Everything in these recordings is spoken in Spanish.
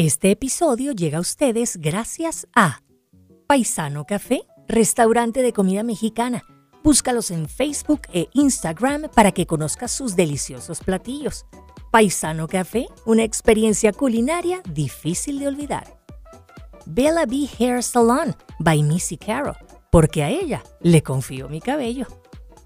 Este episodio llega a ustedes gracias a Paisano Café, restaurante de comida mexicana. Búscalos en Facebook e Instagram para que conozcas sus deliciosos platillos. Paisano Café, una experiencia culinaria difícil de olvidar. Bella B Hair Salon by Missy Caro, porque a ella le confío mi cabello.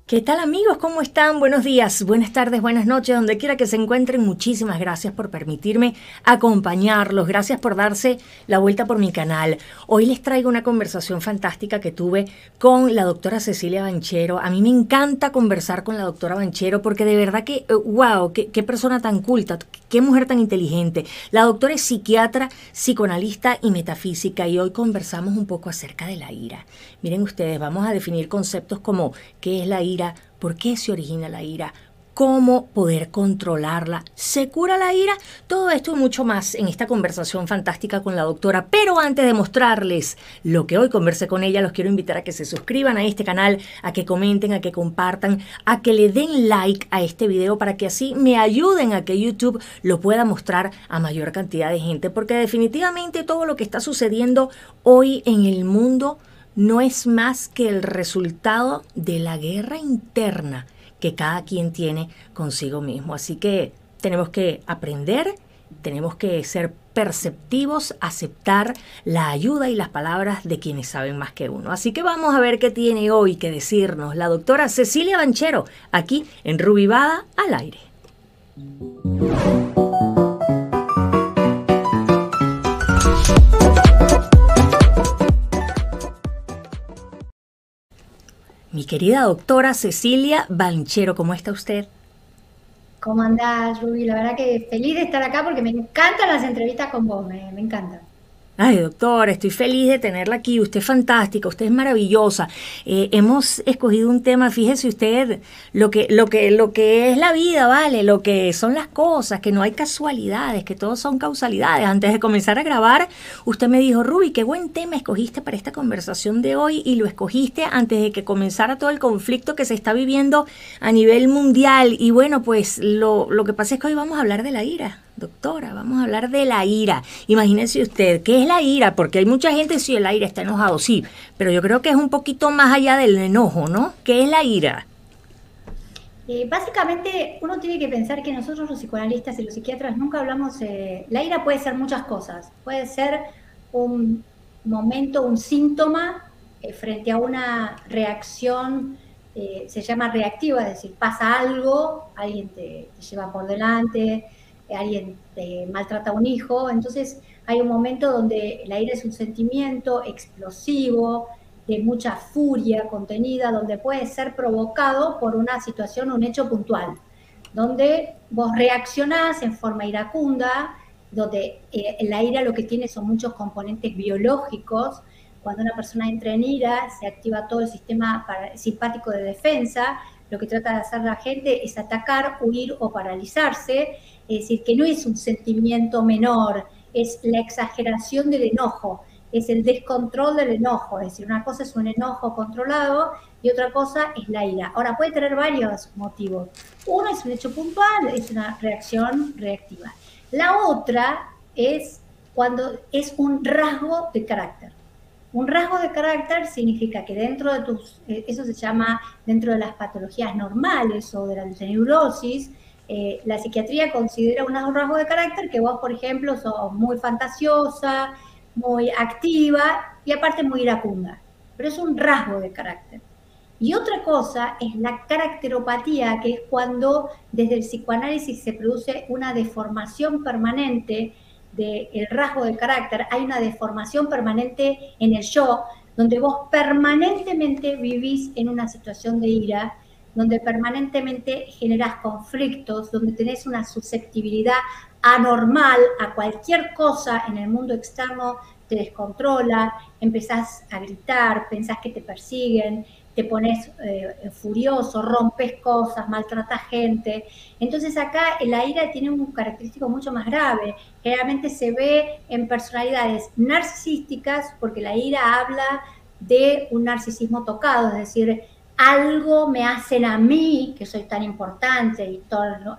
¿Qué tal amigos? ¿Cómo están? Buenos días, buenas tardes, buenas noches, donde quiera que se encuentren. Muchísimas gracias por permitirme acompañarlos. Gracias por darse la vuelta por mi canal. Hoy les traigo una conversación fantástica que tuve con la doctora Cecilia Banchero. A mí me encanta conversar con la doctora Banchero porque de verdad que, wow, eh, qué, qué persona tan culta, qué mujer tan inteligente. La doctora es psiquiatra, psicoanalista y metafísica y hoy conversamos un poco acerca de la ira. Miren ustedes, vamos a definir conceptos como qué es la ira por qué se origina la ira, cómo poder controlarla, se cura la ira, todo esto y mucho más en esta conversación fantástica con la doctora. Pero antes de mostrarles lo que hoy conversé con ella, los quiero invitar a que se suscriban a este canal, a que comenten, a que compartan, a que le den like a este video para que así me ayuden a que YouTube lo pueda mostrar a mayor cantidad de gente, porque definitivamente todo lo que está sucediendo hoy en el mundo no es más que el resultado de la guerra interna que cada quien tiene consigo mismo. Así que tenemos que aprender, tenemos que ser perceptivos, aceptar la ayuda y las palabras de quienes saben más que uno. Así que vamos a ver qué tiene hoy que decirnos la doctora Cecilia Banchero, aquí en Rubivada al aire. Mi querida doctora Cecilia Banchero, ¿cómo está usted? ¿Cómo andás, Ruby? La verdad que feliz de estar acá porque me encantan las entrevistas con vos, me, me encantan. Ay, doctora, estoy feliz de tenerla aquí. Usted es fantástica, usted es maravillosa. Eh, hemos escogido un tema, fíjese usted, lo que, lo que, lo que es la vida, ¿vale? Lo que son las cosas, que no hay casualidades, que todos son causalidades. Antes de comenzar a grabar, usted me dijo, Ruby, qué buen tema escogiste para esta conversación de hoy y lo escogiste antes de que comenzara todo el conflicto que se está viviendo a nivel mundial. Y bueno, pues lo, lo que pasa es que hoy vamos a hablar de la ira. Doctora, vamos a hablar de la ira. Imagínese usted, ¿qué es la ira? Porque hay mucha gente, sí, el aire está enojado, sí, pero yo creo que es un poquito más allá del enojo, ¿no? ¿Qué es la ira? Eh, básicamente, uno tiene que pensar que nosotros los psicoanalistas y los psiquiatras nunca hablamos, eh, la ira puede ser muchas cosas, puede ser un momento, un síntoma eh, frente a una reacción, se llama reactiva, es decir, pasa algo, alguien te lleva por delante, alguien maltrata a un hijo, entonces hay un momento donde la ira es un sentimiento explosivo, de mucha furia contenida, donde puede ser provocado por una situación, un hecho puntual, donde vos reaccionás en forma iracunda, donde eh, la ira lo que tiene son muchos componentes biológicos. Cuando una persona entra en ira, se activa todo el sistema simpático de defensa. Lo que trata de hacer la gente es atacar, huir o paralizarse. Es decir, que no es un sentimiento menor, es la exageración del enojo, es el descontrol del enojo. Es decir, una cosa es un enojo controlado y otra cosa es la ira. Ahora, puede tener varios motivos. Uno es un hecho puntual, es una reacción reactiva. La otra es cuando es un rasgo de carácter. Un rasgo de carácter significa que dentro de tus, eh, eso se llama dentro de las patologías normales o de la neurosis, eh, la psiquiatría considera un rasgo de carácter que vos, por ejemplo, sos muy fantasiosa, muy activa y aparte muy iracunda. Pero es un rasgo de carácter. Y otra cosa es la caracteropatía, que es cuando desde el psicoanálisis se produce una deformación permanente del rasgo de carácter, hay una deformación permanente en el yo, donde vos permanentemente vivís en una situación de ira donde permanentemente generas conflictos, donde tenés una susceptibilidad anormal a cualquier cosa en el mundo externo, te descontrola, empezás a gritar, pensás que te persiguen, te pones eh, furioso, rompes cosas, maltratas gente. Entonces acá la ira tiene un característico mucho más grave. Generalmente se ve en personalidades narcisísticas porque la ira habla de un narcisismo tocado, es decir, algo me hacen a mí, que soy tan importante y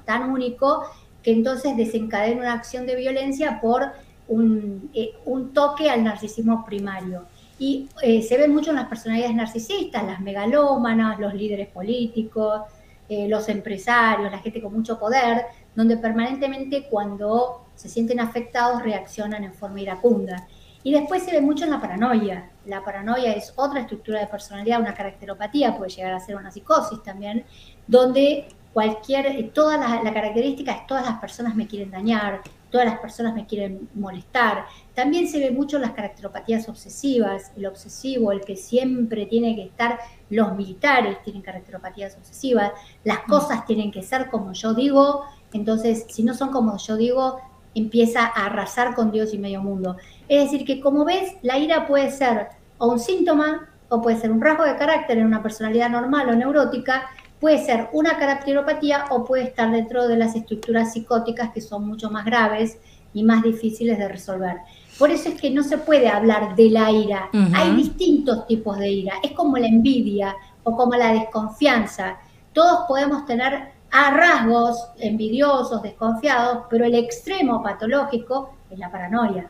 tan único, que entonces desencadena una acción de violencia por un, eh, toque al narcisismo primario. Y eh, se ve mucho en las personalidades narcisistas, las megalómanas, los líderes políticos, eh, los empresarios, la gente con mucho poder, donde permanentemente cuando se sienten afectados reaccionan en forma iracunda. Y después se ve mucho en la paranoia. La paranoia es otra estructura de personalidad, una caracteropatía, puede llegar a ser una psicosis también, donde cualquier, eh, toda la, la característica es todas las personas me quieren dañar, todas las personas me quieren molestar. También se ve mucho las caracteropatías obsesivas, el obsesivo, el que siempre tiene que estar, los militares tienen caracteropatías obsesivas, las mm. cosas tienen que ser como yo digo, entonces si no son como yo digo, empieza a arrasar con Dios y medio mundo. Es decir, que como ves, la ira puede ser o un síntoma o puede ser un rasgo de carácter en una personalidad normal o neurótica, puede ser una caracteropatía o puede estar dentro de las estructuras psicóticas que son mucho más graves y más difíciles de resolver. Por eso es que no se puede hablar de la ira. Hay distintos tipos de ira. Es como la envidia o como la desconfianza. Todos podemos tener a rasgos envidiosos, desconfiados, pero el extremo patológico es la paranoia.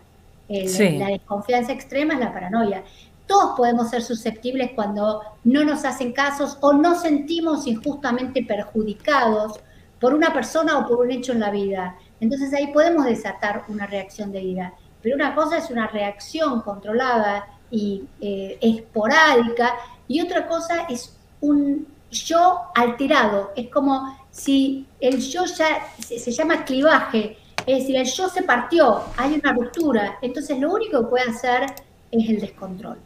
La desconfianza extrema es la paranoia todos podemos ser susceptibles cuando no nos hacen casos o nos sentimos injustamente perjudicados por una persona o por un hecho en la vida. Entonces ahí podemos desatar una reacción de ira. Pero una cosa es una reacción controlada y eh, esporádica y otra cosa es un yo alterado. Es como si el yo ya se, se llama clivaje, es decir, el yo se partió, hay una ruptura. Entonces lo único que puede hacer es el descontrol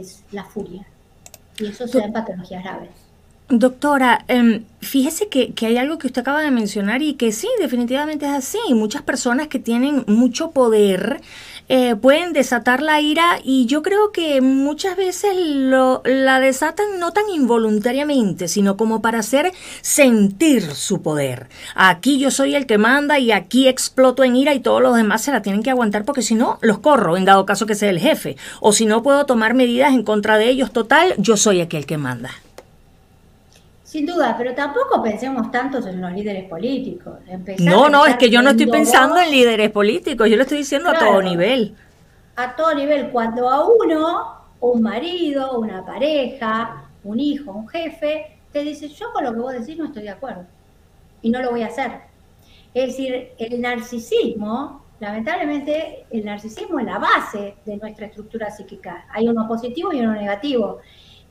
es la furia. Y eso se da en patologías graves. Doctora, em, fíjese que, hay algo que usted acaba de mencionar y que sí, definitivamente es así. Muchas personas que tienen mucho poder eh, pueden desatar la ira y yo creo que muchas veces lo, la desatan no tan involuntariamente, sino como para hacer sentir su poder. Aquí yo soy el que manda y aquí exploto en ira y todos los demás se la tienen que aguantar porque si no, los corro en dado caso que sea el jefe. O si no puedo tomar medidas en contra de ellos, total, yo soy aquel que manda. Sin duda, pero tampoco pensemos tanto en los líderes políticos. no, no, es que yo no estoy pensando en líderes políticos, yo lo estoy diciendo a todo nivel. A todo nivel, cuando a uno, un marido, una pareja, un hijo, un jefe, te dice, yo con lo que vos decís no estoy de acuerdo y no lo voy a hacer. Es decir, el narcisismo, lamentablemente, el narcisismo es la base de nuestra estructura psíquica. Hay uno positivo y uno negativo.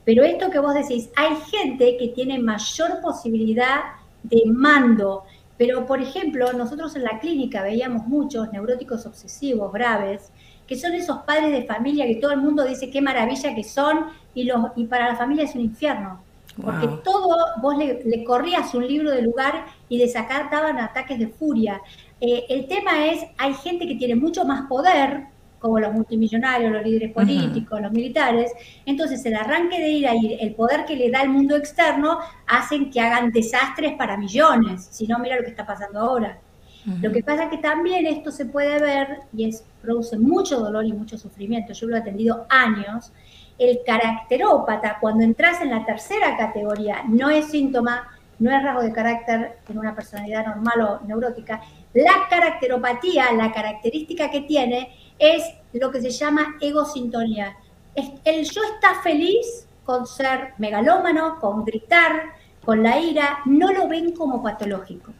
Pero esto que vos decís, hay gente que tiene mayor posibilidad de mando. Pero, por ejemplo, nosotros en la clínica veíamos muchos neuróticos obsesivos graves, que son esos padres de familia que todo el mundo dice qué maravilla que son y, los, y para la familia es un infierno. Porque todo, vos le, corrías un libro de lugar y desacataban ataques de furia. Eh, el tema es, hay gente que tiene mucho más poder, como los multimillonarios, los líderes políticos, los militares. Entonces el arranque de ira y el poder que le da el mundo externo hacen que hagan desastres para millones. Si no, mira lo que está pasando ahora. Lo que pasa es que también esto se puede ver y es, produce mucho dolor y mucho sufrimiento. Yo lo he atendido años. El caracterópata, cuando entras en la tercera categoría, no es síntoma, no es rasgo de carácter en una personalidad normal o neurótica. La caracteropatía, la característica que tiene es lo que se llama egosintonía. El yo está feliz con ser megalómano, con gritar, con la ira, no lo ven como patológico.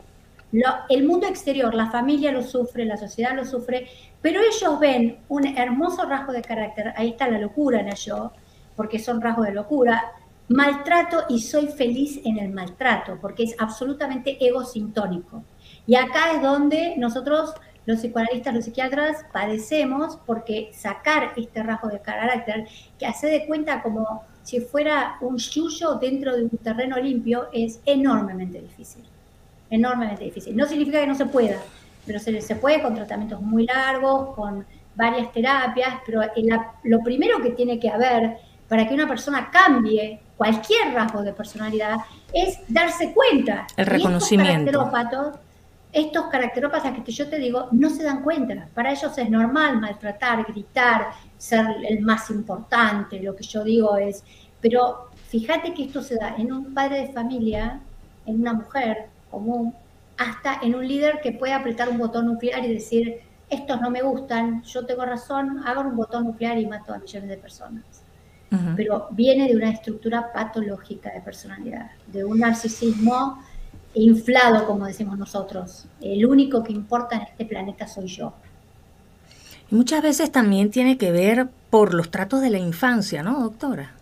el mundo exterior, la familia lo sufre, la sociedad lo sufre, pero ellos ven un hermoso rasgo de carácter, ahí está la locura en el yo, porque son rasgos de locura, maltrato y soy feliz en el maltrato, porque es absolutamente egosintónico. Y acá es donde nosotros los psicoanalistas, los psiquiatras padecemos porque sacar este rasgo de carácter, que hace de cuenta como si fuera un yuyo dentro de un terreno limpio, es enormemente difícil. Enormemente difícil. No significa que no se pueda, pero se, se puede con tratamientos muy largos, con varias terapias, pero lo primero que tiene que haber para que una persona cambie cualquier rasgo de personalidad es darse cuenta. El reconocimiento estos caracterópatas que yo te digo no se dan cuenta. Para ellos es normal maltratar, gritar, ser el más importante. Lo que yo digo es, pero fíjate que esto se da en un padre de familia, en una mujer común, hasta en un líder que puede apretar un botón nuclear y decir, estos no me gustan, yo tengo razón, hago un botón nuclear y mato a millones de personas. Pero viene de una estructura patológica de personalidad, de un narcisismo inflado, como decimos nosotros. El único que importa en este planeta soy yo. Y muchas veces también tiene que ver por los tratos de la infancia, ¿no, doctora?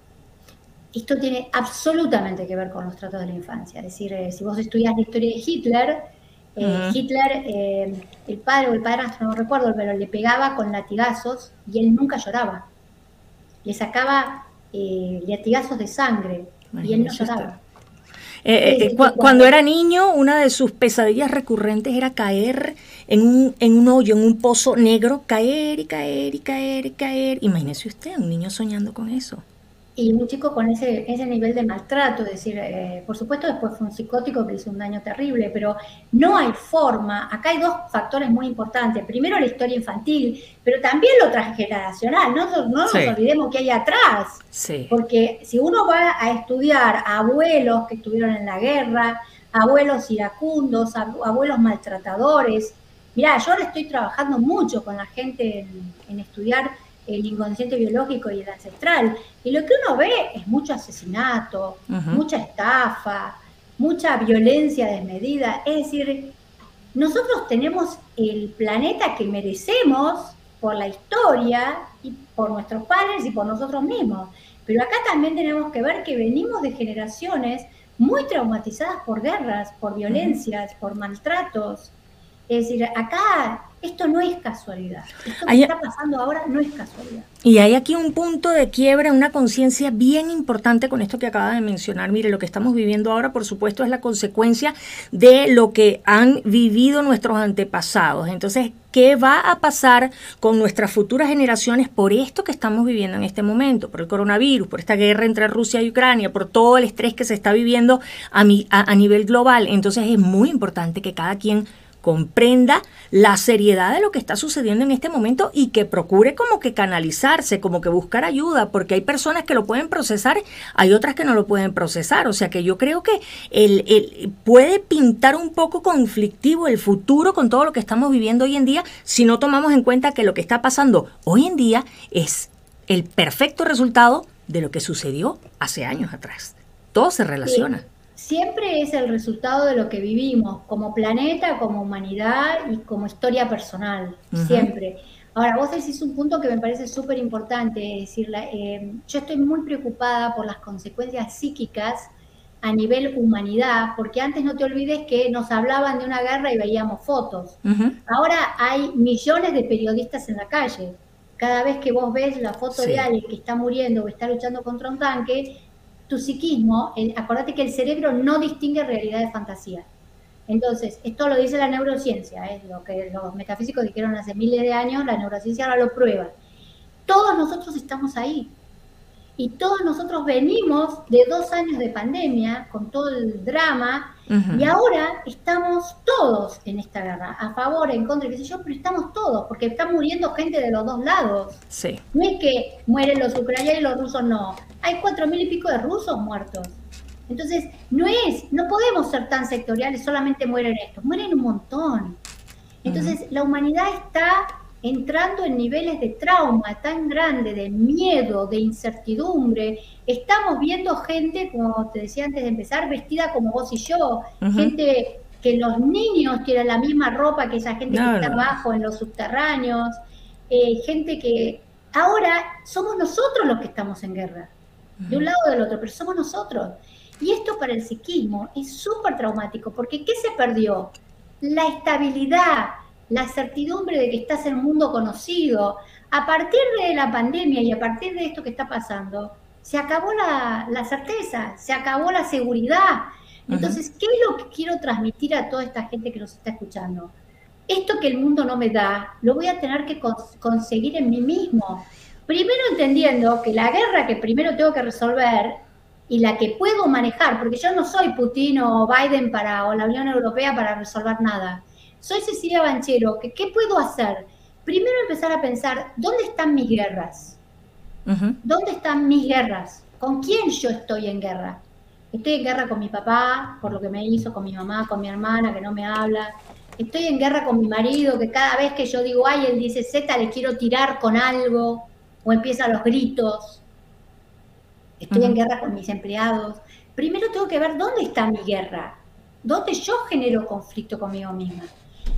Esto tiene absolutamente que ver con los tratos de la infancia. Es decir, eh, si vos estudias la historia de Hitler, eh, Hitler, eh, el padre o el padrastro, no recuerdo, pero le pegaba con latigazos y él nunca lloraba. Le sacaba latigazos de sangre y él no lloraba. Cuando era niño, una de sus pesadillas recurrentes era caer en un, en un hoyo, en un pozo negro, caer y caer y caer y caer. Imagínese usted, un niño soñando con eso y un chico con ese, ese nivel de maltrato, es decir, eh, por supuesto después fue un psicótico que hizo un daño terrible, pero no hay forma, acá hay dos factores muy importantes, primero la historia infantil, pero también lo transgeneracional, no, no nos olvidemos que hay atrás, porque si uno va a estudiar a abuelos que estuvieron en la guerra, abuelos iracundos, abuelos maltratadores, mira, yo ahora estoy trabajando mucho con la gente en estudiar el inconsciente biológico y el ancestral. Y lo que uno ve es mucho asesinato, mucha estafa, mucha violencia desmedida. Es decir, nosotros tenemos el planeta que merecemos por la historia y por nuestros padres y por nosotros mismos. Pero acá también tenemos que ver que venimos de generaciones muy traumatizadas por guerras, por violencias, por maltratos. Es decir, acá esto no es casualidad. Esto que está pasando ahora no es casualidad. Y hay aquí un punto de quiebra, una conciencia bien importante con esto que acaba de mencionar. Mire, lo que estamos viviendo ahora, por supuesto, es la consecuencia de lo que han vivido nuestros antepasados. Entonces, ¿qué va a pasar con nuestras futuras generaciones por esto que estamos viviendo en este momento? Por el coronavirus, por esta guerra entre Rusia y Ucrania, por todo el estrés que se está viviendo a, a nivel global. Entonces, es muy importante que cada quien comprenda la seriedad de lo que está sucediendo en este momento y que procure como que canalizarse, como que buscar ayuda, porque hay personas que lo pueden procesar, hay otras que no lo pueden procesar. O sea que yo creo que el, puede pintar un poco conflictivo el futuro con todo lo que estamos viviendo hoy en día si no tomamos en cuenta que lo que está pasando hoy en día es el perfecto resultado de lo que sucedió hace años atrás. Todo se relaciona siempre es el resultado de lo que vivimos como planeta, como humanidad y como historia personal, siempre. Ahora, vos decís un punto que me parece súper importante, es decir, eh, yo estoy muy preocupada por las consecuencias psíquicas a nivel humanidad, porque antes no te olvides que nos hablaban de una guerra y veíamos fotos. Ahora hay millones de periodistas en la calle. Cada vez que vos ves la foto de alguien que está muriendo o está luchando contra un tanque, tu psiquismo, acordate que el cerebro no distingue realidad de fantasía. Entonces, esto lo dice la neurociencia, es lo que los metafísicos dijeron hace miles de años, la neurociencia ahora lo prueba. Todos nosotros estamos ahí. Y todos nosotros venimos de dos años de pandemia, con todo el drama, y ahora estamos todos en esta guerra, a favor, en contra, qué sé yo, pero estamos todos, porque está muriendo gente de los dos lados. Sí. No es que mueren los ucranianos y los rusos no. Hay cuatro mil y pico de rusos muertos. Entonces, no es, no podemos ser tan sectoriales, solamente mueren estos, mueren un montón. Entonces, la humanidad está entrando en niveles de trauma tan grande, de miedo, de incertidumbre. Estamos viendo gente, como te decía antes de empezar, vestida como vos y yo, gente que los niños tienen la misma ropa que esa gente que está abajo en los subterráneos, eh, gente que ahora somos nosotros los que estamos en guerra, de un lado o del otro, pero somos nosotros. Y esto para el psiquismo es súper traumático, porque ¿qué se perdió? La estabilidad, la certidumbre de que estás en un mundo conocido. A partir de la pandemia y a partir de esto que está pasando, se acabó la, certeza, se acabó la seguridad. Entonces, ¿qué es lo que quiero transmitir a toda esta gente que nos está escuchando? Esto que el mundo no me da, lo voy a tener que conseguir en mí mismo. Primero entendiendo que la guerra que primero tengo que resolver y la que puedo manejar, porque yo no soy Putin o Biden para, o la Unión Europea para resolver nada soy Cecilia Banchero, ¿qué, ¿qué puedo hacer? Primero empezar a pensar, ¿dónde están mis guerras? ¿Dónde están mis guerras? ¿Con quién yo estoy en guerra? Estoy en guerra con mi papá, por lo que me hizo, con mi mamá, con mi hermana, que no me habla. Estoy en guerra con mi marido, que cada vez que yo digo, ay, él dice Z, le quiero tirar con algo, o empiezan los gritos. Estoy en guerra con mis empleados. Primero tengo que ver dónde está mi guerra, dónde yo genero conflicto conmigo misma.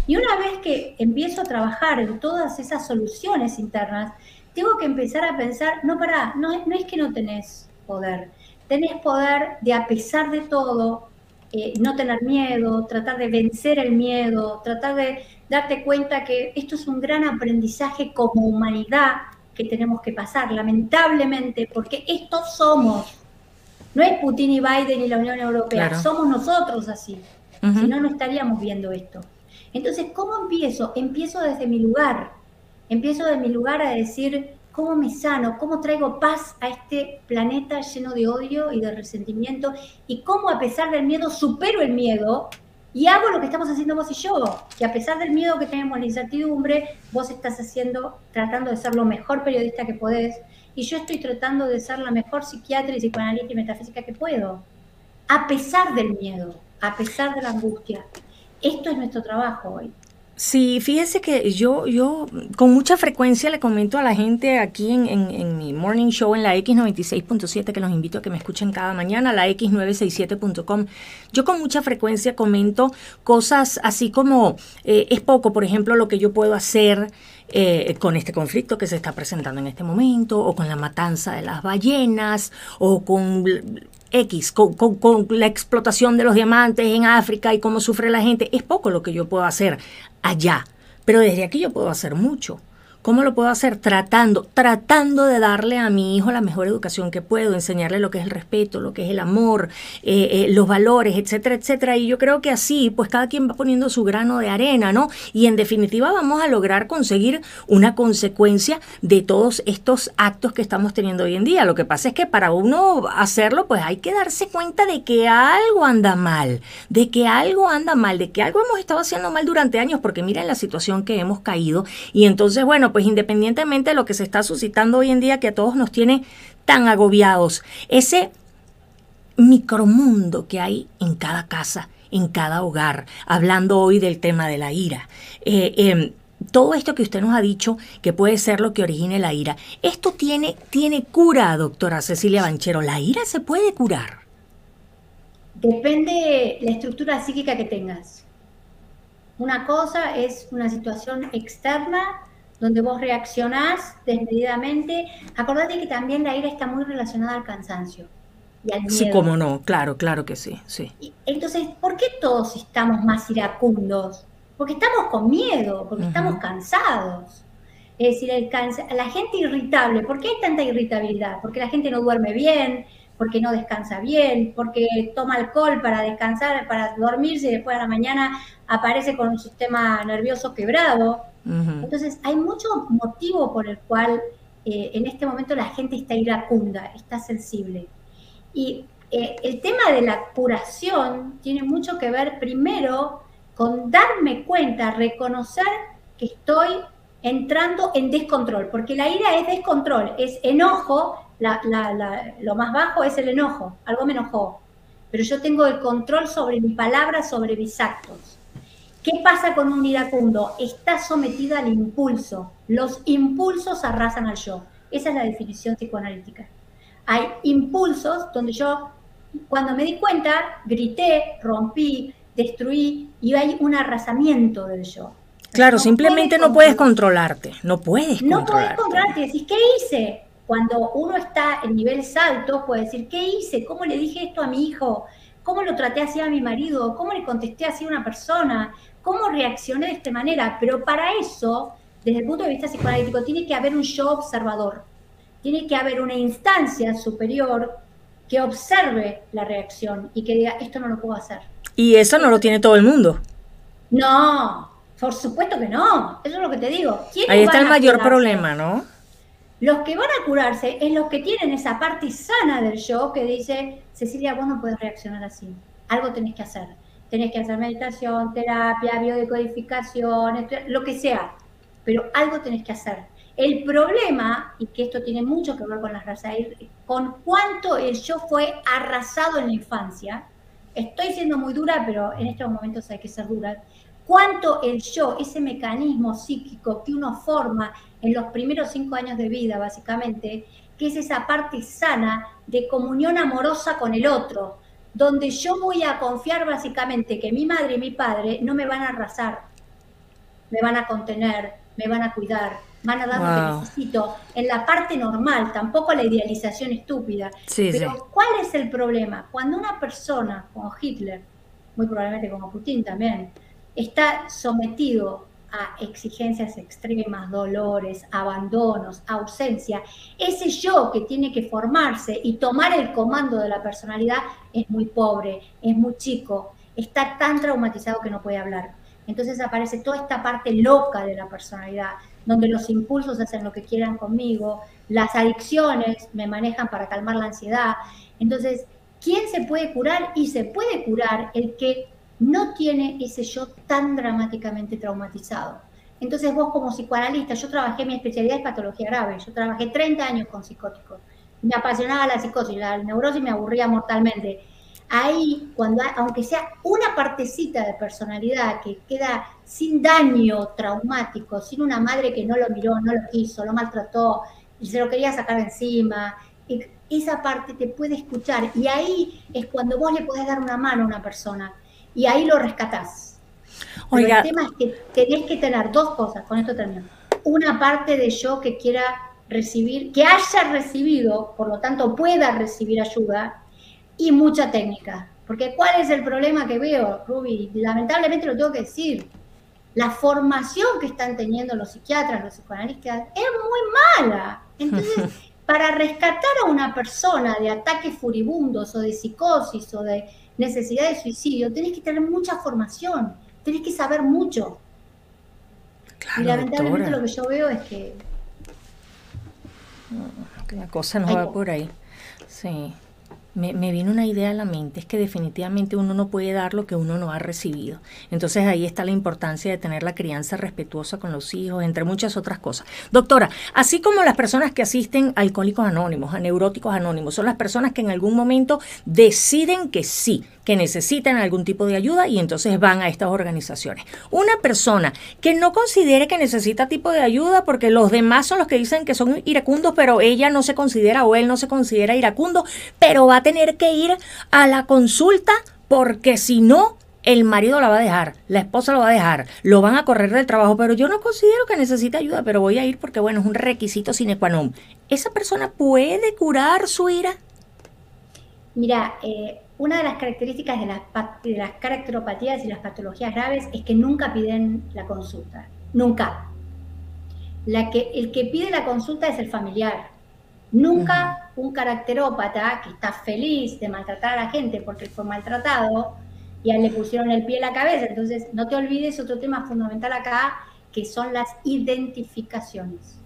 Y una vez que empiezo a trabajar en todas esas soluciones internas, tengo que empezar a pensar, no, para, no, no es que no tenés poder, tenés poder de a pesar de todo, eh, no tener miedo, tratar de vencer el miedo, tratar de darte cuenta que esto es un gran aprendizaje como humanidad que tenemos que pasar, lamentablemente, porque estos somos. No es Putin y Biden y la Unión Europea, somos nosotros así. Si no, no estaríamos viendo esto. Entonces, ¿cómo empiezo? Empiezo desde mi lugar. Empiezo desde mi lugar a decir, ¿cómo me sano? ¿Cómo traigo paz a este planeta lleno de odio y de resentimiento? Y cómo a pesar del miedo supero el miedo y hago lo que estamos haciendo vos y yo, que a pesar del miedo que tenemos, la incertidumbre, vos estás haciendo, tratando de ser lo mejor periodista que podés, y yo estoy tratando de ser la mejor psiquiatra y psicoanalista y metafísica que puedo, a pesar del miedo, a pesar de la angustia. Esto es nuestro trabajo hoy. Sí, fíjese que yo, yo con mucha frecuencia le comento a la gente aquí en, mi morning show en la X96.7, que los invito a que me escuchen cada mañana, la X967.com. Yo con mucha frecuencia comento cosas así como eh, es poco, por ejemplo, lo que yo puedo hacer eh, con este conflicto que se está presentando en este momento, o con la matanza de las ballenas, o con X, con, la explotación de los diamantes en África y cómo sufre la gente, es poco lo que yo puedo hacer allá. Pero desde aquí yo puedo hacer mucho. ¿Cómo lo puedo hacer? Tratando, tratando de darle a mi hijo la mejor educación que puedo, enseñarle lo que es el respeto, lo que es el amor, eh, eh, los valores, etcétera, etcétera. Y yo creo que así, pues cada quien va poniendo su grano de arena, ¿no? Y en definitiva vamos a lograr conseguir una consecuencia de todos estos actos que estamos teniendo hoy en día. Lo que pasa es que para uno hacerlo, pues hay que darse cuenta de que algo anda mal, de que algo anda mal, de que algo hemos estado haciendo mal durante años, porque miren la situación que hemos caído. Y entonces, bueno, pues independientemente de lo que se está suscitando hoy en día que a todos nos tiene tan agobiados, ese micromundo que hay en cada casa, en cada hogar, hablando hoy del tema de la ira. Eh, em, todo esto que usted nos ha dicho que puede ser lo que origine la ira, esto tiene, tiene cura, doctora Cecilia Banchero. ¿La ira se puede curar? Depende la estructura psíquica que tengas. Una cosa es una situación externa donde vos reaccionás desmedidamente. Acordate que también la ira está muy relacionada al cansancio y al miedo. Sí, cómo no, claro, claro que sí, sí. entonces, ¿por qué todos estamos más iracundos? Porque estamos con miedo, porque estamos cansados. Es decir, el la gente irritable, ¿por qué hay tanta irritabilidad? Porque la gente no duerme bien, porque no descansa bien, porque toma alcohol para descansar, para dormirse y después a la mañana aparece con un sistema nervioso quebrado. Entonces, hay mucho motivo por el cual eh, en este momento la gente está iracunda, está sensible. Y eh, el tema de la curación tiene mucho que ver primero con darme cuenta, reconocer que estoy entrando en descontrol, porque la ira es descontrol, es enojo, lo más bajo es el enojo, algo me enojó, pero yo tengo el control sobre mi palabra, sobre mis actos. ¿Qué pasa con un iracundo? Está sometida al impulso. Los impulsos arrasan al yo. Esa es la definición psicoanalítica. Hay impulsos donde yo, cuando me di cuenta, grité, rompí, destruí y hay un arrasamiento del yo. Claro, simplemente no puedes controlarte, no puedes No puedes controlarte, decís, ¿qué hice? Cuando uno está en niveles altos, puede decir, ¿qué hice? ¿Cómo le dije esto a mi hijo? ¿Cómo lo traté así a mi marido? ¿Cómo le contesté así a una persona? Cómo reaccioné de esta manera, pero para eso, desde el punto de vista psicoanalítico, tiene que haber un yo observador, tiene que haber una instancia superior que observe la reacción y que diga, esto no lo puedo hacer. Y eso no lo tiene todo el mundo. No, por supuesto que no, eso es lo que te digo. Ahí está el mayor problema, ¿no? Los que van a curarse es los que tienen esa parte sana del yo que dice, Cecilia, vos no puedes reaccionar así, algo tenés que hacer tenés que hacer meditación, terapia, biodecodificación, lo que sea, pero algo tenés que hacer. El problema, y que esto tiene mucho que ver con las razas, con cuánto el yo fue arrasado en la infancia, estoy siendo muy dura, pero en estos momentos hay que ser dura, cuánto el yo, ese mecanismo psíquico que uno forma en los primeros cinco años de vida, básicamente, que es esa parte sana de comunión amorosa con el otro, donde yo voy a confiar básicamente que mi madre y mi padre no me van a arrasar, me van a contener, me van a cuidar, van a dar lo que necesito en la parte normal, tampoco la idealización estúpida. Pero ¿cuál es el problema? Cuando una persona como Hitler, muy probablemente como Putin también, está sometido a exigencias extremas, dolores, abandonos, ausencia, ese yo que tiene que formarse y tomar el comando de la personalidad es muy pobre, es muy chico, está tan traumatizado que no puede hablar. Entonces aparece toda esta parte loca de la personalidad, donde los impulsos hacen lo que quieran conmigo, las adicciones me manejan para calmar la ansiedad. Entonces, ¿quién se puede curar? Y se puede curar el que no tiene ese yo tan dramáticamente traumatizado. Entonces vos como psicoanalista, yo trabajé, mi especialidad es patología grave, yo trabajé 30 años con psicóticos, me apasionaba la psicosis, la neurosis me aburría mortalmente. Ahí, cuando, aunque sea una partecita de personalidad que queda sin daño traumático, sin una madre que no lo miró, no lo quiso, lo maltrató, y se lo quería sacar encima, esa parte te puede escuchar y ahí es cuando vos le podés dar una mano a una persona y ahí lo rescatás. Oiga. el tema es que tenés que tener dos cosas, con esto termino. Una parte de yo que quiera recibir, que haya recibido, por lo tanto pueda recibir ayuda, y mucha técnica. Porque ¿cuál es el problema que veo, Ruby? Lamentablemente lo tengo que decir. La formación que están teniendo los psiquiatras, los psicoanalistas, es muy mala. Entonces, para rescatar a una persona de ataques furibundos o de psicosis o de necesidad de suicidio, tenés que tener mucha formación, tenés que saber mucho. y lamentablemente lo que yo veo es que... La cosa no va por ahí. Sí me, me, viene una idea a la mente, es que definitivamente uno no puede dar lo que uno no ha recibido. Entonces ahí está la importancia de tener la crianza respetuosa con los hijos, entre muchas otras cosas. Doctora, así como las personas que asisten a alcohólicos anónimos, a neuróticos anónimos, son las personas que en algún momento deciden que sí, que necesitan algún tipo de ayuda y entonces van a estas organizaciones. Una persona que no considere que necesita tipo de ayuda porque los demás son los que dicen que son iracundos, pero ella no se considera o él no se considera iracundo, pero va a tener que ir a la consulta porque si no, el marido la va a dejar, la esposa lo va a dejar, lo van a correr del trabajo, pero yo no considero que necesite ayuda, pero voy a ir porque, bueno, es un requisito sine qua non. ¿Esa persona puede curar su ira? Mira, eh, una de las características de las, caracteropatías y las patologías graves es que nunca piden la consulta, nunca. La que, el que pide la consulta es el familiar. Nunca un caracterópata que está feliz de maltratar a la gente porque fue maltratado y a él le pusieron el pie en la cabeza. Entonces, no te olvides otro tema fundamental acá, que son las identificaciones.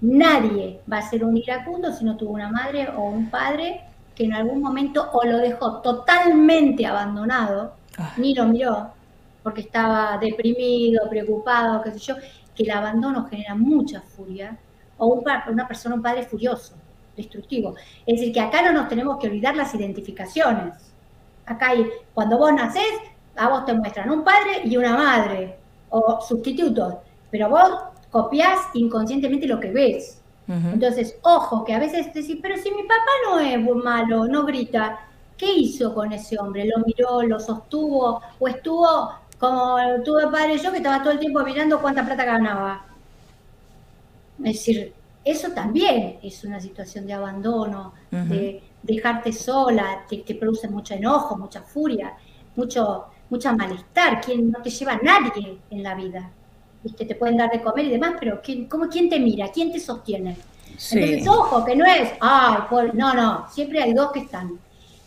Nadie va a ser un iracundo si no tuvo una madre o un padre que en algún momento o lo dejó totalmente abandonado, ah. ni lo miró, porque estaba deprimido, preocupado, qué sé yo, que el abandono genera mucha furia, o un, una persona, un padre furioso, destructivo. Es decir, que acá no nos tenemos que olvidar las identificaciones. Acá hay, cuando vos nacés, a vos te muestran un padre y una madre, o sustitutos, pero vos copias inconscientemente lo que ves. Entonces, ojo, que a veces decís, pero si mi papá no es malo, no grita, ¿qué hizo con ese hombre? ¿Lo miró, lo sostuvo o estuvo como tuve padre yo que estaba todo el tiempo mirando cuánta plata ganaba? Es decir, eso también es una situación de abandono, de dejarte sola, te, te, produce mucho enojo, mucha furia, mucho, mucha malestar, quien no te lleva nadie en la vida que te pueden dar de comer y demás, pero ¿quién, cómo, ¿quién te mira? ¿Quién te sostiene? Entonces, ojo, que no es, ay, no, no, siempre hay dos que están.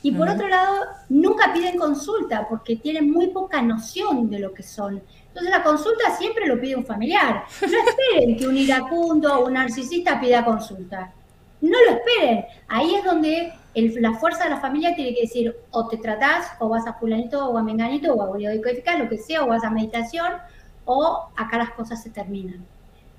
Y por otro lado, nunca piden consulta porque tienen muy poca noción de lo que son. Entonces la consulta siempre lo pide un familiar. No esperen que un iracundo o un narcisista pida consulta. No lo esperen. Ahí es donde la fuerza de la familia tiene que decir, o te tratás, o vas a fulanito, o a menganito, o a decodificar, lo que sea, o vas a meditación, o acá las cosas se terminan.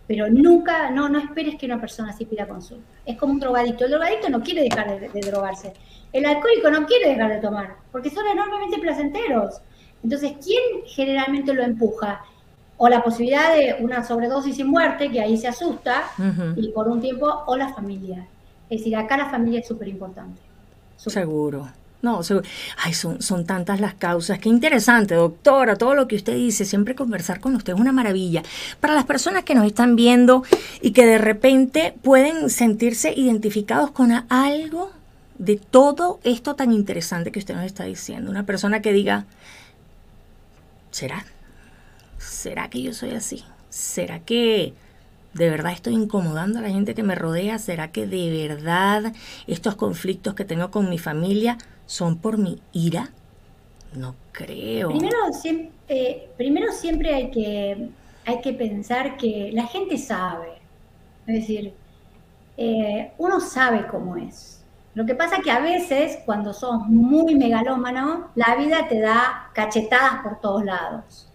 Pero nunca, no, no esperes que una persona así pida consulta. Es como un drogadicto. El drogadicto no quiere dejar de, drogarse. El alcohólico no quiere dejar de tomar, porque son enormemente placenteros. Entonces, ¿quién generalmente lo empuja? O la posibilidad de una sobredosis y muerte, que ahí se asusta, y por un tiempo, o la familia. Es decir, acá la familia es súper importante. Seguro. No, ay, son, son tantas las causas. Qué interesante, doctora, todo lo que usted dice. Siempre conversar con usted es una maravilla. Para las personas que nos están viendo y que de repente pueden sentirse identificados con algo de todo esto tan interesante que usted nos está diciendo. Una persona que diga, ¿será? ¿Será que yo soy así? ¿Será que de verdad estoy incomodando a la gente que me rodea? ¿Será que de verdad estos conflictos que tengo con mi familia son por mi ira? No creo. Primero, siempre, eh, primero siempre hay que, hay que pensar que la gente sabe. Es decir, eh, uno sabe cómo es. Lo que pasa es que a veces, cuando sos muy megalómano, la vida te da cachetadas por todos lados.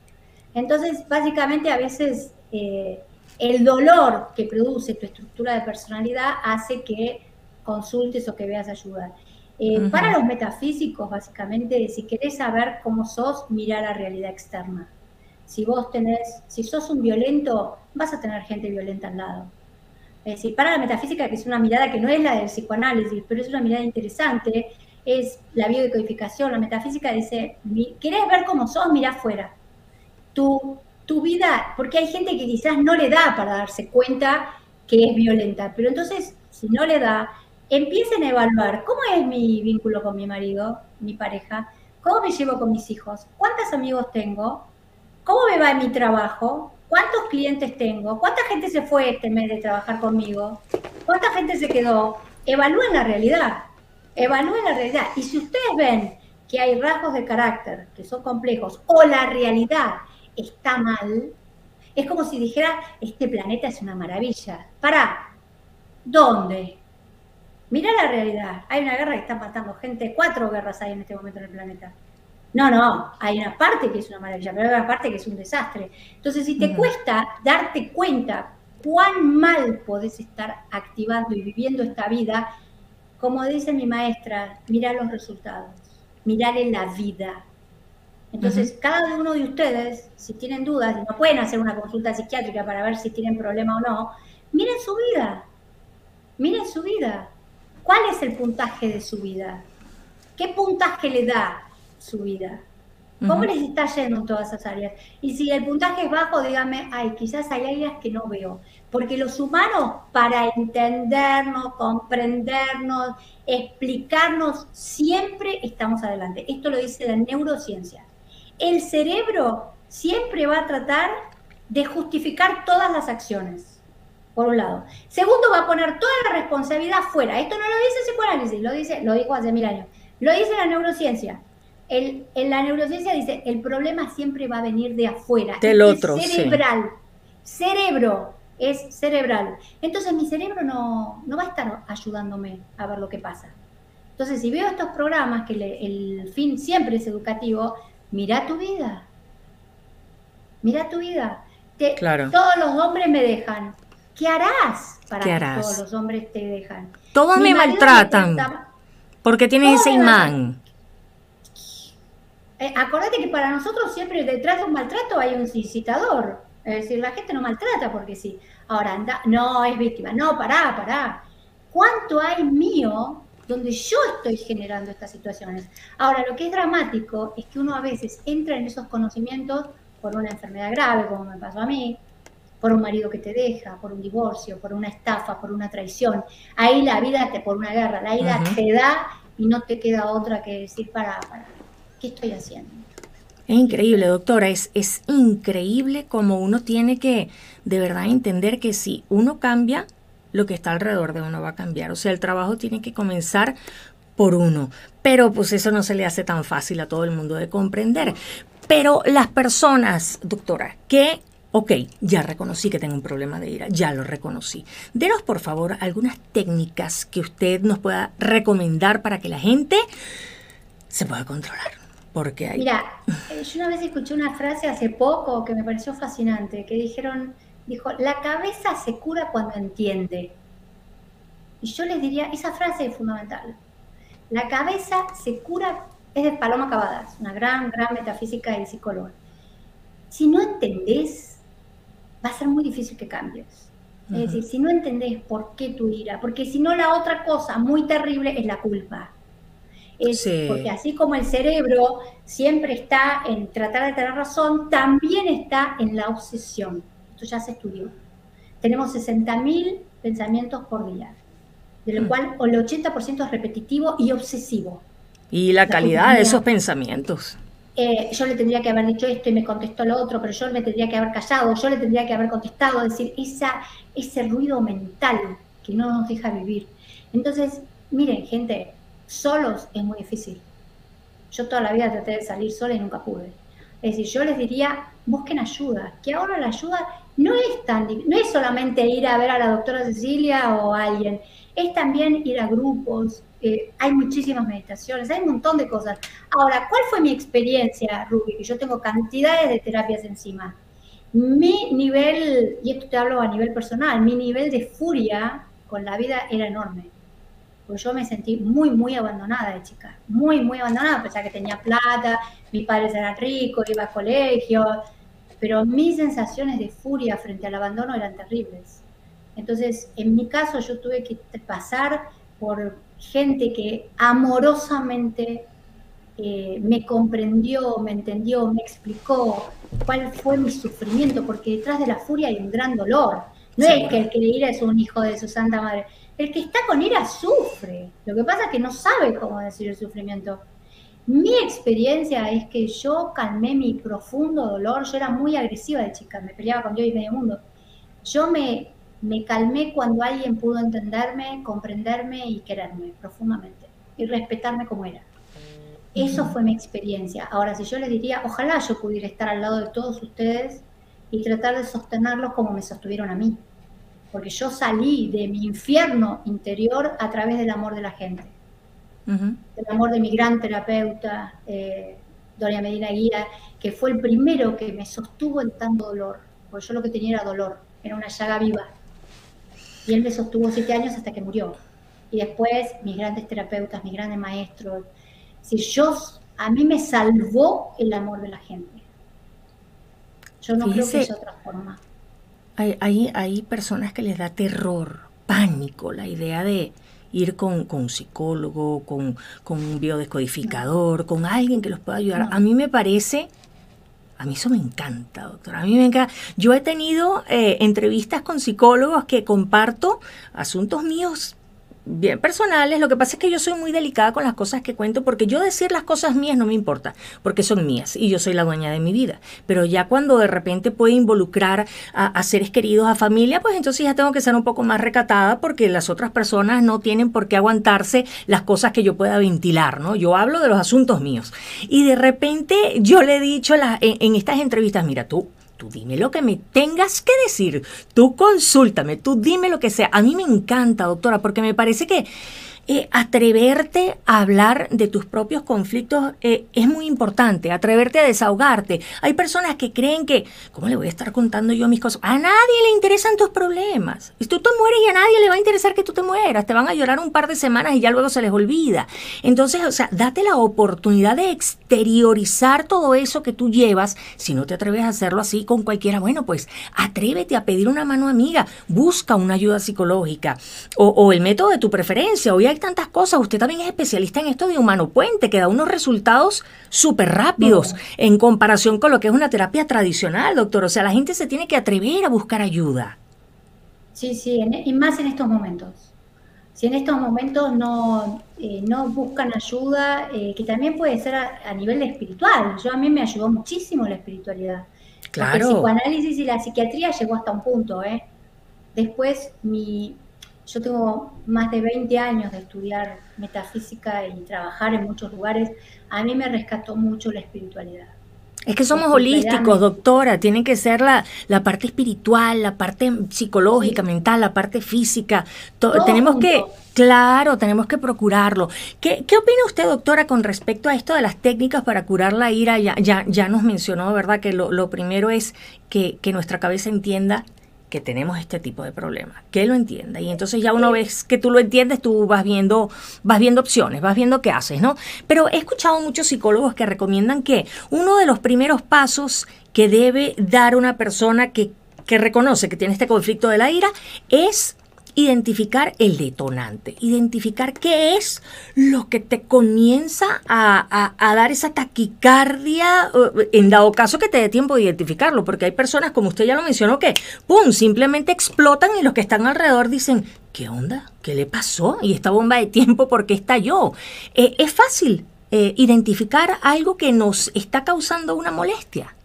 Entonces, básicamente, a veces eh, el dolor que produce tu estructura de personalidad hace que consultes o que veas ayuda. Eh, para los metafísicos, básicamente, si querés saber cómo sos, mira la realidad externa. Si vos tenés, si sos un violento, vas a tener gente violenta al lado. Es decir, para la metafísica, que es una mirada que no es la del psicoanálisis, pero es una mirada interesante, es la biodecodificación. La metafísica dice, ¿querés ver cómo sos? Mira afuera. Tu, tu vida, porque hay gente que quizás no le da para darse cuenta que es violenta, pero entonces, si no le da, empiecen a evaluar cómo es mi vínculo con mi marido, mi pareja, cómo me llevo con mis hijos, cuántos amigos tengo, cómo me va en mi trabajo, ¿Cuántos clientes tengo? ¿Cuánta gente se fue este mes de trabajar conmigo? ¿Cuánta gente se quedó? Evalúen la realidad. Evalúen la realidad. Y si ustedes ven que hay rasgos de carácter que son complejos o la realidad está mal, es como si dijera, este planeta es una maravilla. ¿Para ¿Dónde? Mira la realidad. Hay una guerra que está matando gente. Cuatro guerras hay en este momento en el planeta. No, no, hay una parte que es una maravilla, pero hay una parte que es un desastre. Entonces, si te cuesta darte cuenta cuán mal podés estar activando y viviendo esta vida, como dice mi maestra, mirar los resultados, mirar en la vida. Entonces, cada uno de ustedes, si tienen dudas y no pueden hacer una consulta psiquiátrica para ver si tienen problema o no, miren su vida, miren su vida. ¿Cuál es el puntaje de su vida? ¿Qué puntaje le da? Su vida. ¿Cómo les está yendo en todas esas áreas? Y si el puntaje es bajo, dígame, ay, quizás hay áreas que no veo. Porque los humanos, para entendernos, comprendernos, explicarnos, siempre estamos adelante. Esto lo dice la neurociencia. El cerebro siempre va a tratar de justificar todas las acciones, por un lado. Segundo, va a poner toda la responsabilidad fuera. Esto no lo dice el psicoanálisis, lo, dice, lo dijo hace mil años. Lo dice la neurociencia en la neurociencia dice, el problema siempre va a venir de afuera. Del otro. cerebral. Cerebro es cerebral. Entonces mi cerebro no, no, va a estar ayudándome a ver lo que pasa. Entonces, si veo estos programas que el fin siempre es educativo, mira tu vida. Mira tu vida. claro. Todos los hombres me dejan. ¿Qué harás para que todos los hombres te dejan? Todos me maltratan. porque tienen ese imán. Eh, acordate que para nosotros siempre detrás de un maltrato hay un incitador. Es decir, la gente no maltrata porque sí. Ahora, anda, no es víctima. No, pará, pará. ¿Cuánto hay mío donde yo estoy generando estas situaciones? Ahora, lo que es dramático es que uno a veces entra en esos conocimientos por una enfermedad grave, como me pasó a mí, por un marido que te deja, por un divorcio, por una estafa, por una traición. Ahí la vida te, por una guerra, la vida te da y no te queda otra que decir para, para ¿Qué estoy haciendo? Es increíble, doctora, es, es increíble como uno tiene que de verdad entender que si uno cambia, lo que está alrededor de uno va a cambiar. O sea, el trabajo tiene que comenzar por uno. Pero pues eso no se le hace tan fácil a todo el mundo de comprender. Pero las personas, doctora, que, ok, ya reconocí que tengo un problema de ira, ya lo reconocí. Denos por favor algunas técnicas que usted nos pueda recomendar para que la gente se pueda controlar. Mira, eh, yo una vez escuché una frase hace poco que me pareció fascinante, que dijeron, dijo, la cabeza se cura cuando entiende. Y yo les diría, esa frase es fundamental. La cabeza se cura es de Paloma Cavadas, una gran, gran metafísica y psicóloga. Si no entendés, va a ser muy difícil que cambies. Es decir, si no entendés por qué tu ira, porque si no la otra cosa muy terrible es la culpa. Es porque así como el cerebro siempre está en tratar de tener razón, también está en la obsesión. Esto ya se estudió. Tenemos 60.000 pensamientos por día, de lo mm. cual el 80% es repetitivo y obsesivo. Y la, calidad de esos pensamientos. Eh, yo le tendría que haber dicho esto y me contestó lo otro, pero yo me tendría que haber callado, yo le tendría que haber contestado, es decir, esa, ese ruido mental que no nos deja vivir. Entonces, miren, gente, solos es muy difícil. Yo toda la vida traté de salir sola y nunca pude. Es decir, yo les diría, busquen ayuda, que ahora la ayuda no es tan no es solamente ir a ver a la doctora Cecilia o a alguien, es también ir a grupos, eh, hay muchísimas meditaciones, hay un montón de cosas. Ahora, ¿cuál fue mi experiencia, Ruby? Que yo tengo cantidades de terapias encima. Mi nivel, y esto te hablo a nivel personal, mi nivel de furia con la vida era enorme. Porque yo me sentí muy, muy abandonada de chica. Muy, muy abandonada, a pesar que tenía plata, mis padres eran ricos, iba a colegio. Pero mis sensaciones de furia frente al abandono eran terribles. Entonces, en mi caso, yo tuve que pasar por gente que amorosamente eh, me comprendió, me entendió, me explicó cuál fue mi sufrimiento, porque detrás de la furia hay un gran dolor. No es que el que le ira es un hijo de su santa madre. El que está con ira sufre. Lo que pasa es que no sabe cómo decir el sufrimiento. Mi experiencia es que yo calmé mi profundo dolor. Yo era muy agresiva de chica, me peleaba con Dios y medio mundo. Yo me me calmé cuando alguien pudo entenderme, comprenderme y quererme profundamente y respetarme como era. Eso fue mi experiencia. Ahora, si yo les diría, ojalá yo pudiera estar al lado de todos ustedes y tratar de sostenerlos como me sostuvieron a mí. Porque yo salí de mi infierno interior a través del amor de la gente. El amor de mi gran terapeuta, eh, Doña Medina Guía, que fue el primero que me sostuvo en tanto dolor. Porque yo lo que tenía era dolor, era una llaga viva. Y él me sostuvo siete años hasta que murió. Y después mis grandes terapeutas, mis grandes maestros. Si yo, a mí me salvó el amor de la gente. Yo no creo que haya otra forma. Hay, hay, hay, personas que les da terror, pánico, la idea de ir con, con un psicólogo, con, con un biodescodificador, con alguien que los pueda ayudar. A mí me parece a mí eso me encanta, doctora. A mí me encanta. Yo he tenido eh, entrevistas con psicólogos que comparto asuntos míos bien personales. Lo que pasa es que yo soy muy delicada con las cosas que cuento, porque yo decir las cosas mías no me importa, porque son mías y yo soy la dueña de mi vida. Pero ya cuando de repente puede involucrar a, seres queridos, a familia, pues entonces ya tengo que ser un poco más recatada, porque las otras personas no tienen por qué aguantarse las cosas que yo pueda ventilar, ¿no? Yo hablo de los asuntos míos. Y de repente yo le he dicho en estas entrevistas, mira, tú Tú dime lo que me tengas que decir. Tú consúltame, tú dime lo que sea. A mí me encanta, doctora, porque me parece que eh, atreverte a hablar de tus propios conflictos eh, es muy importante, atreverte a desahogarte. Hay personas que creen que, ¿cómo le voy a estar contando yo mis cosas? A nadie le interesan tus problemas. Y tú te mueres y a nadie le va a interesar que tú te mueras. Te van a llorar un par de semanas y ya luego se les olvida. Entonces, o sea, date la oportunidad de exteriorizar todo eso que tú llevas. Si no te atreves a hacerlo así con cualquiera, bueno, pues atrévete a pedir una mano amiga, busca una ayuda psicológica o, o el método de tu preferencia. Hoy tantas cosas. Usted también es especialista en esto de humano puente, que da unos resultados súper rápidos en comparación con lo que es una terapia tradicional, doctor. O sea, la gente se tiene que atrever a buscar ayuda. Sí, sí, y más en estos momentos. Si en estos momentos no, eh, no buscan ayuda, eh, que también puede ser a, nivel espiritual. Yo a mí me ayudó muchísimo la espiritualidad. Claro. el psicoanálisis y la psiquiatría llegó hasta un punto, ¿eh? Después mi, yo tengo más de 20 años de estudiar metafísica y trabajar en muchos lugares. A mí me rescató mucho la espiritualidad. Es que somos holísticos, doctora. Tiene que ser la, la parte espiritual, la parte psicológica, mental, la parte física. tenemos que, claro, tenemos que procurarlo. ¿Qué, ¿Qué, opina usted, doctora, con respecto a esto de las técnicas para curar la ira? Ya, ya, ya nos mencionó, ¿verdad? Que lo, lo primero es que, que nuestra cabeza entienda que tenemos este tipo de problemas, que lo entienda. Y entonces ya una vez que tú lo entiendes, tú vas viendo, vas viendo opciones, vas viendo qué haces, ¿no? Pero he escuchado muchos psicólogos que recomiendan que uno de los primeros pasos que debe dar una persona que, que reconoce que tiene este conflicto de la ira es identificar el detonante, identificar qué es lo que te comienza a, dar esa taquicardia, en dado caso que te dé tiempo de identificarlo, porque hay personas, como usted ya lo mencionó, que, ¡pum!, simplemente explotan y los que están alrededor dicen, ¿qué onda? ¿Qué le pasó? Y esta bomba de tiempo, ¿por qué estalló? Eh, es fácil eh, identificar algo que nos está causando una molestia.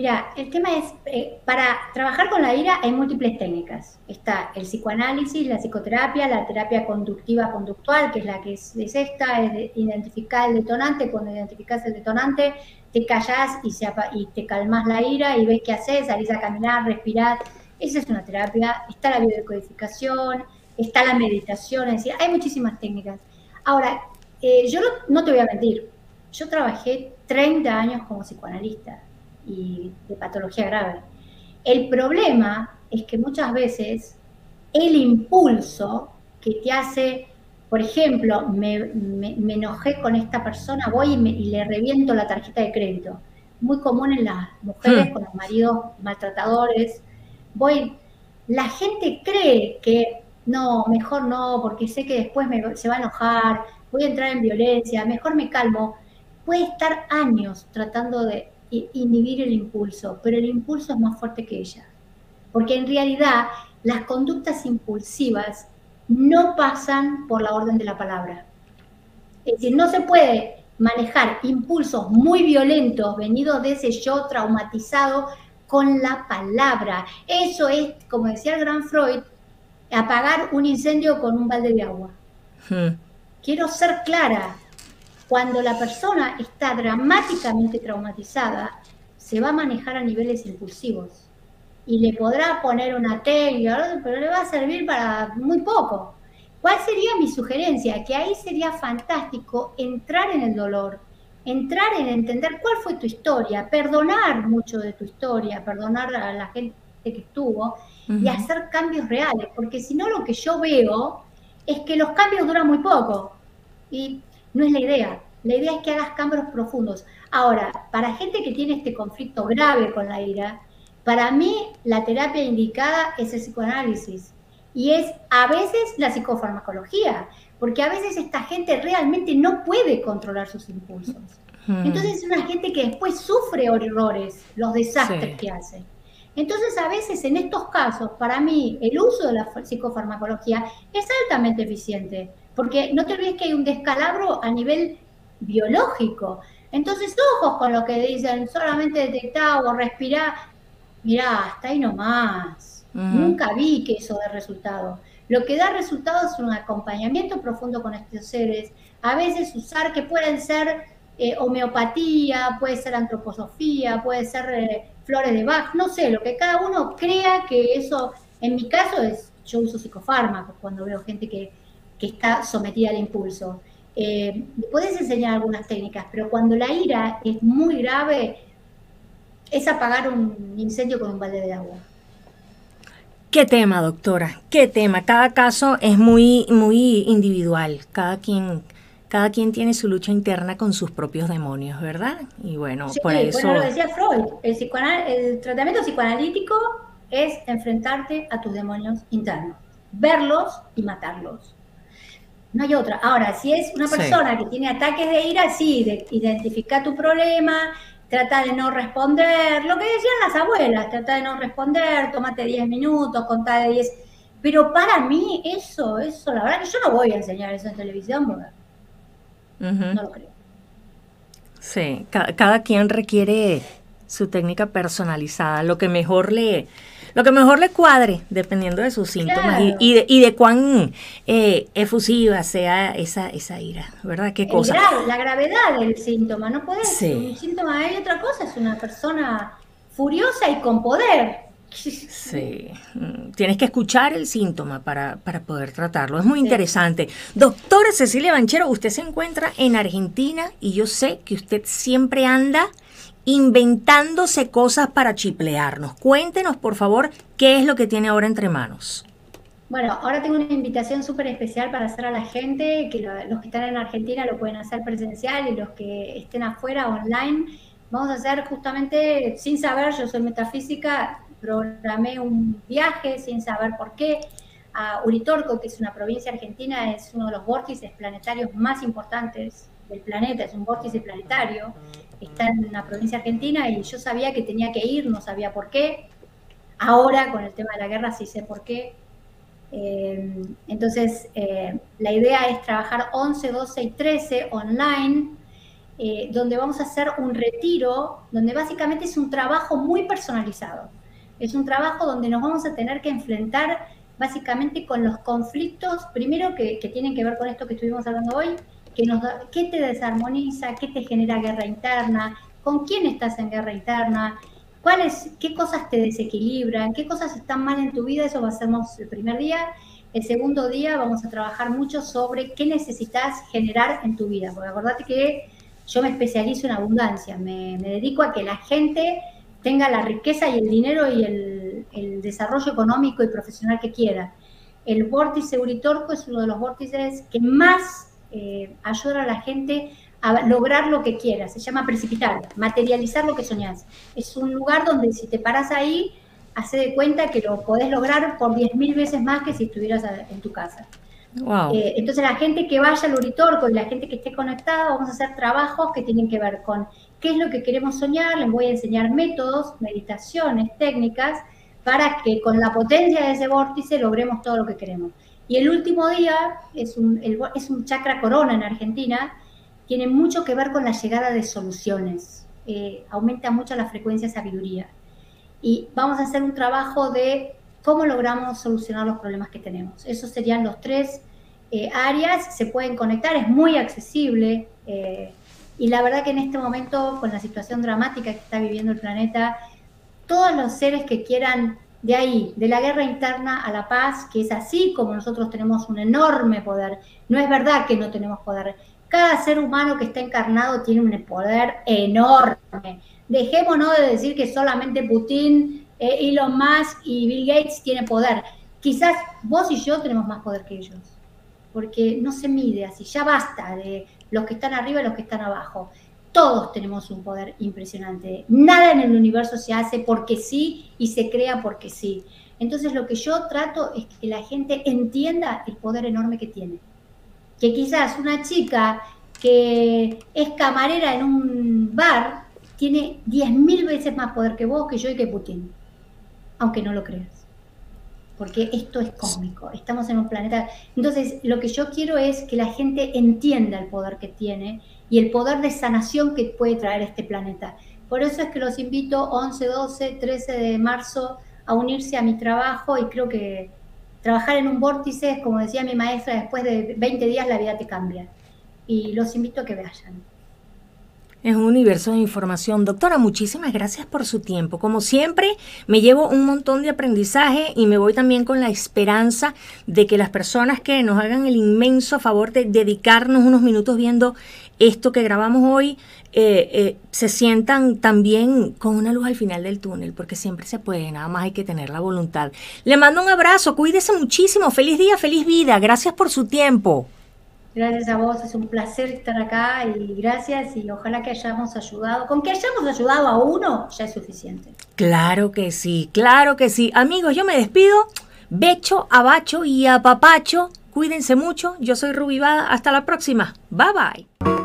Mira, el tema es, eh, para trabajar con la ira hay múltiples técnicas. Está el psicoanálisis, la psicoterapia, la terapia conductiva conductual, que es la que es, esta, es identificar el detonante. Cuando identificas el detonante, te callas y, se, y te calmas la ira y ves qué haces, salís a caminar, respirar. Esa es una terapia. Está la biodecodificación, está la meditación, es decir, hay muchísimas técnicas. Ahora, eh, yo no te voy a mentir, yo trabajé 30 años como psicoanalista y de patología grave. El problema es que muchas veces el impulso que te hace, por ejemplo, me, enojé con esta persona, voy y, le reviento la tarjeta de crédito. Muy común en las mujeres hmm. con los maridos maltratadores. Voy, la gente cree que no, mejor no, porque sé que después se va a enojar, voy a entrar en violencia, mejor me calmo. Puede estar años tratando de inhibir el impulso, pero el impulso es más fuerte que ella. Porque en realidad las conductas impulsivas no pasan por la orden de la palabra. Es decir, no se puede manejar impulsos muy violentos venidos de ese yo traumatizado con la palabra. Eso es, como decía el gran Freud, apagar un incendio con un balde de agua. Hmm. Quiero ser clara, cuando la persona está dramáticamente traumatizada, se va a manejar a niveles impulsivos y le podrá poner una técnica, pero le va a servir para muy poco. ¿Cuál sería mi sugerencia? Que ahí sería fantástico entrar en el dolor, entrar en entender cuál fue tu historia, perdonar mucho de tu historia, perdonar a la gente que estuvo y hacer cambios reales, porque si no lo que yo veo es que los cambios duran muy poco. Y no es la idea. La idea es que hagas cambios profundos. Ahora, para gente que tiene este conflicto grave con la ira, para mí la terapia indicada es el psicoanálisis y es a veces la psicofarmacología, porque a veces esta gente realmente no puede controlar sus impulsos. Hmm. Entonces es una gente que después sufre horrores, los desastres que hace. Entonces a veces en estos casos, para mí, el uso de la psicofarmacología es altamente eficiente, porque no te olvides que hay un descalabro a nivel biológico. Entonces, ojos con lo que dicen, solamente detectar o respirar. Mirá, hasta ahí nomás. Nunca vi que eso dé resultado. Lo que da resultado es un acompañamiento profundo con estos seres. A veces usar que pueden ser eh, homeopatía, puede ser antroposofía, puede ser eh, flores de Bach, no sé, lo que cada uno crea que eso, en mi caso es, yo uso psicofármacos cuando veo gente que, que está sometida al impulso. Eh, puedes enseñar algunas técnicas, pero cuando la ira es muy grave, es apagar un incendio con un balde de agua. ¿Qué tema, doctora? ¿Qué tema? Cada caso es muy, muy individual. Cada quien, cada quien tiene su lucha interna con sus propios demonios, ¿verdad? Y bueno, por eso. Bueno, lo decía Freud. El, el tratamiento psicoanalítico es enfrentarte a tus demonios internos, verlos y matarlos. No hay otra. Ahora, si es una persona que tiene ataques de ira, sí, de identificar tu problema, trata de no responder, lo que decían las abuelas, trata de no responder, tómate 10 minutos, contá de 10. Pero para mí eso, eso, la verdad que yo no voy a enseñar eso en televisión porque no lo creo. Sí, cada quien requiere su técnica personalizada, lo que mejor le, lo que mejor le cuadre, dependiendo de sus síntomas y, de, y de cuán eh, efusiva sea esa, esa ira, ¿verdad? ¿Qué cosa? la gravedad del síntoma, no puede ser. Un síntoma hay otra cosa, es una persona furiosa y con poder. Sí, mm, tienes que escuchar el síntoma para, para poder tratarlo. Es muy interesante. Doctora Cecilia Banchero, usted se encuentra en Argentina y yo sé que usted siempre anda inventándose cosas para chiplearnos. Cuéntenos, por favor, qué es lo que tiene ahora entre manos. Bueno, ahora tengo una invitación súper especial para hacer a la gente, que los que están en Argentina lo pueden hacer presencial y los que estén afuera online. Vamos a hacer justamente, sin saber, yo soy metafísica, programé un viaje sin saber por qué a Uritorco, que es una provincia argentina, es uno de los vórtices planetarios más importantes del planeta, es un vórtice planetario, está en una provincia argentina y yo sabía que tenía que ir, no sabía por qué. Ahora con el tema de la guerra sí sé por qué, eh, entonces, eh, la idea es trabajar 11, 12 y 13 online, eh, donde vamos a hacer un retiro, donde básicamente es un trabajo muy personalizado. Es un trabajo donde nos vamos a tener que enfrentar básicamente con los conflictos, primero que, tienen que ver con esto que estuvimos hablando hoy, qué te desarmoniza, qué te genera guerra interna, con quién estás en guerra interna, ¿Cuáles, qué cosas te desequilibran? ¿Qué cosas están mal en tu vida? Eso va a ser el primer día. El segundo día vamos a trabajar mucho sobre qué necesitas generar en tu vida. Porque acordate que yo me especializo en abundancia. Me, dedico a que la gente tenga la riqueza y el dinero y el, el desarrollo económico y profesional que quiera. El vórtice Uritorco es uno de los vórtices que más eh, ayuda a la gente a lograr lo que quieras. Se llama precipitar, materializar lo que soñás. Es un lugar donde si te paras ahí, hace de cuenta que lo podés lograr por 10.000 veces más que si estuvieras en tu casa. Eh, entonces la gente que vaya al Uritorco y la gente que esté conectada, vamos a hacer trabajos que tienen que ver con qué es lo que queremos soñar, les voy a enseñar métodos, meditaciones, técnicas, para que con la potencia de ese vórtice logremos todo lo que queremos. Y el último día es un, es un chakra corona en Argentina, tiene mucho que ver con la llegada de soluciones. Eh, aumenta mucho la frecuencia de sabiduría. Y vamos a hacer un trabajo de cómo logramos solucionar los problemas que tenemos. Esos serían los tres eh, áreas, se pueden conectar, es muy accesible. Eh, y la verdad que en este momento, con la situación dramática que está viviendo el planeta, todos los seres que quieran de ahí, de la guerra interna a la paz, que es así como nosotros tenemos un enorme poder. No es verdad que no tenemos poder. Cada ser humano que está encarnado tiene un poder enorme. Dejémonos de decir que solamente Putin, eh, Elon Musk y Bill Gates tienen poder. Quizás vos y yo tenemos más poder que ellos, porque no se mide así. Ya basta de los que están arriba y los que están abajo. Todos tenemos un poder impresionante. Nada en el universo se hace porque sí y se crea porque sí. Entonces lo que yo trato es que la gente entienda el poder enorme que tiene que quizás una chica que es camarera en un bar tiene 10.000 veces más poder que vos, que yo y que Putin, aunque no lo creas. Porque esto es cósmico, estamos en un planeta. Entonces, lo que yo quiero es que la gente entienda el poder que tiene y el poder de sanación que puede traer este planeta. Por eso es que los invito 11, 12, 13 de marzo a unirse a mi trabajo y creo que Trabajar en un vórtice, como decía mi maestra, después de 20 días la vida te cambia. Y los invito a que vayan. Es un universo de información. Doctora, muchísimas gracias por su tiempo. Como siempre, me llevo un montón de aprendizaje y me voy también con la esperanza de que las personas que nos hagan el inmenso favor de dedicarnos unos minutos viendo esto que grabamos hoy, eh, eh, se sientan también con una luz al final del túnel, porque siempre se puede, nada más hay que tener la voluntad. Le mando un abrazo, cuídese muchísimo, feliz día, feliz vida, gracias por su tiempo. Gracias a vos, es un placer estar acá y gracias y ojalá que hayamos ayudado. Con que hayamos ayudado a uno ya es suficiente. Claro que sí, claro que sí. Amigos, yo me despido. Becho, abacho y apapacho. Cuídense mucho. Yo soy Rubivada. Hasta la próxima. Bye bye.